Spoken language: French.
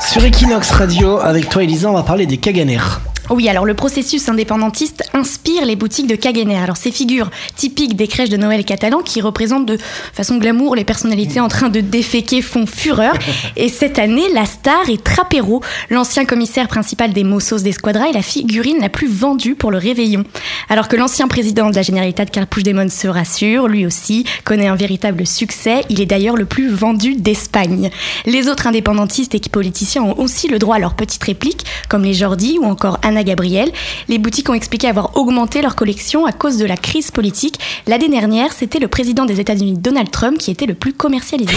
Sur Equinox Radio, avec toi Elisa, on va parler des Kaganer. Oui, alors le processus indépendantiste inspire les boutiques de Caganer. Alors ces figures typiques des crèches de Noël catalans qui représentent de façon glamour les personnalités en train de déféquer font fureur. Et cette année, la star est Trapero, l'ancien commissaire principal des Mossos d'Esquadra et la figurine la plus vendue pour le réveillon. Alors que l'ancien président de la Généralitat de Carpouche-Desmond se rassure, lui aussi connaît un véritable succès. Il est d'ailleurs le plus vendu d'Espagne. Les autres indépendantistes et politiciens ont aussi le droit à leurs petites répliques, comme les Jordi ou encore Gabriel. Les boutiques ont expliqué avoir augmenté leur collection à cause de la crise politique. L'année dernière, c'était le président des États-Unis Donald Trump qui était le plus commercialisé.